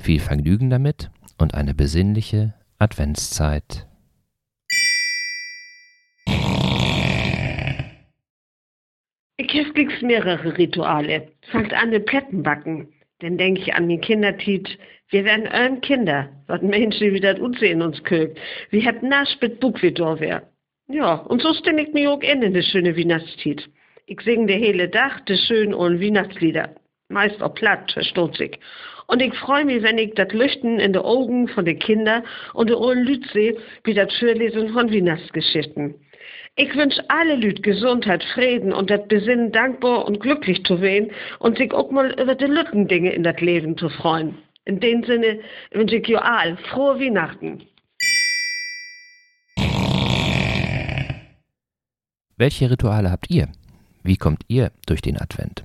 Viel Vergnügen damit und eine besinnliche Adventszeit. Habe mehrere Rituale. Fangt an mit Plättenbacken. Dann denke ich an die Kindertit. Wir werden euren Kinder, was Menschen wieder uns in uns kögt. Wir haben nasch mit Buck wie wär. Ja, und so stimme ich mich auch in in de schöne Weihnachtstiet. Ich sing de hele Dach de schönen und Weihnachtslieder. Meist auch platt, verstoß ich. Und ich freue mich, wenn ich das Lüchten in de Augen von den Kindern und de ollen Lüt sehe, wie das Schürlesen von Weihnachtsgeschichten. Ich wünsch alle Lüt Gesundheit, Frieden und das Besinnen dankbar und glücklich zu wehen und sich auch mal über die Lückendinge in das Leben zu freuen. In dem Sinne wünsche ich all frohe Weihnachten. Welche Rituale habt ihr? Wie kommt ihr durch den Advent?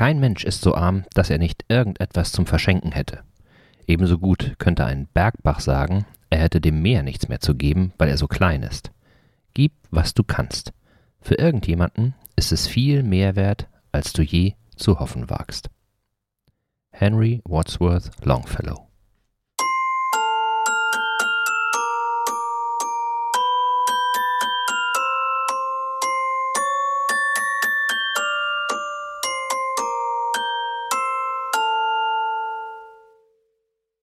Kein Mensch ist so arm, dass er nicht irgendetwas zum Verschenken hätte. Ebenso gut könnte ein Bergbach sagen, er hätte dem Meer nichts mehr zu geben, weil er so klein ist. Gib, was du kannst. Für irgendjemanden ist es viel mehr wert, als du je zu hoffen wagst. Henry Wadsworth Longfellow